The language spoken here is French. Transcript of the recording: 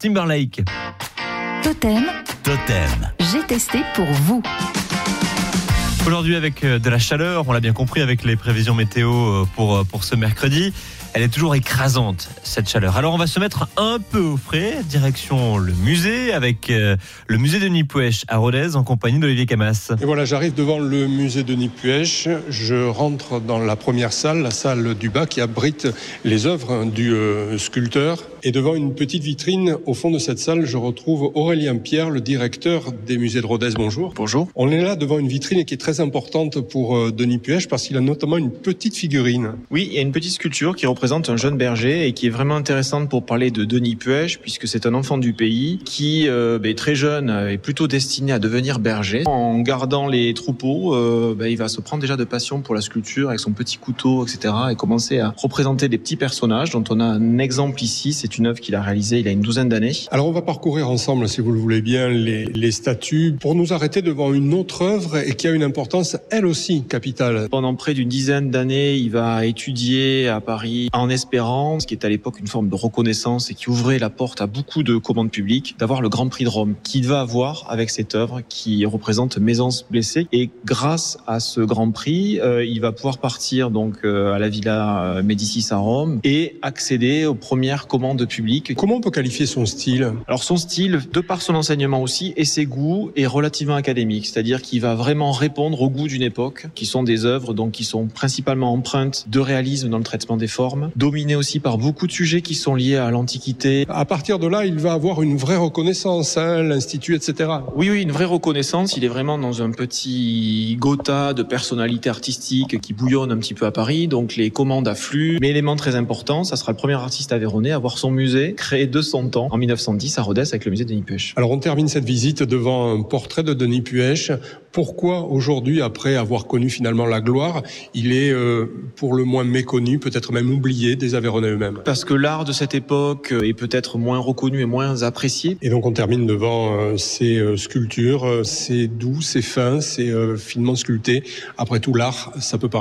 Timberlake. Totem, Totem. j'ai testé pour vous. Aujourd'hui avec euh, de la chaleur, on l'a bien compris avec les prévisions météo euh, pour, euh, pour ce mercredi. Elle est toujours écrasante, cette chaleur. Alors on va se mettre un peu au frais, direction le musée, avec euh, le musée de Nipouèche à Rodez, en compagnie d'Olivier Camas. Et voilà, j'arrive devant le musée de Nipuèche. Je rentre dans la première salle, la salle du bas, qui abrite les œuvres du euh, sculpteur. Et devant une petite vitrine, au fond de cette salle, je retrouve Aurélien Pierre, le directeur des musées de Rodez. Bonjour. Bonjour. On est là devant une vitrine qui est très importante pour euh, Denis Puech parce qu'il a notamment une petite figurine. Oui, il y a une petite sculpture qui représente un jeune berger et qui est vraiment intéressante pour parler de Denis Puech puisque c'est un enfant du pays qui, euh, ben, très jeune, est plutôt destiné à devenir berger. En gardant les troupeaux, euh, ben, il va se prendre déjà de passion pour la sculpture avec son petit couteau, etc. et commencer à représenter des petits personnages dont on a un exemple ici. C'est une œuvre qu'il a réalisée il y a une douzaine d'années. Alors on va parcourir ensemble, si vous le voulez bien, les, les statues pour nous arrêter devant une autre œuvre et qui a une importance, elle aussi, capitale. Pendant près d'une dizaine d'années, il va étudier à Paris en espérant, ce qui est à l'époque une forme de reconnaissance et qui ouvrait la porte à beaucoup de commandes publiques, d'avoir le Grand Prix de Rome, qu'il va avoir avec cette œuvre qui représente Maisance blessée. Et grâce à ce Grand Prix, euh, il va pouvoir partir donc euh, à la Villa euh, Médicis à Rome et accéder aux premières commandes publiques. Comment on peut qualifier son style? Alors son style, de par son enseignement aussi et ses goûts, est relativement académique, c'est-à-dire qu'il va vraiment répondre aux goûts d'une époque, qui sont des œuvres donc qui sont principalement empreintes de réalisme dans le traitement des formes, dominées aussi par beaucoup de sujets qui sont liés à l'Antiquité. À partir de là, il va avoir une vraie reconnaissance, hein, l'institut, etc. Oui, oui, une vraie reconnaissance. Il est vraiment dans un petit gotha de personnalité artistique qui bouillonne un petit peu à Paris, donc les commandes affluent. Mais élément très important, ça sera le premier artiste aveyronais à avoir son musée créé de son temps en 1910 à Rodez avec le musée de Nipêche. Alors on termine cette visite devant un portrait de Denis Puech. Pourquoi aujourd'hui, après avoir connu finalement la gloire, il est euh, pour le moins méconnu, peut-être même oublié des Aveyronnais eux-mêmes Parce que l'art de cette époque est peut-être moins reconnu et moins apprécié. Et donc on termine devant euh, ces euh, sculptures, euh, c'est doux, c'est fin, c'est euh, finement sculpté. Après tout, l'art, ça peut parler.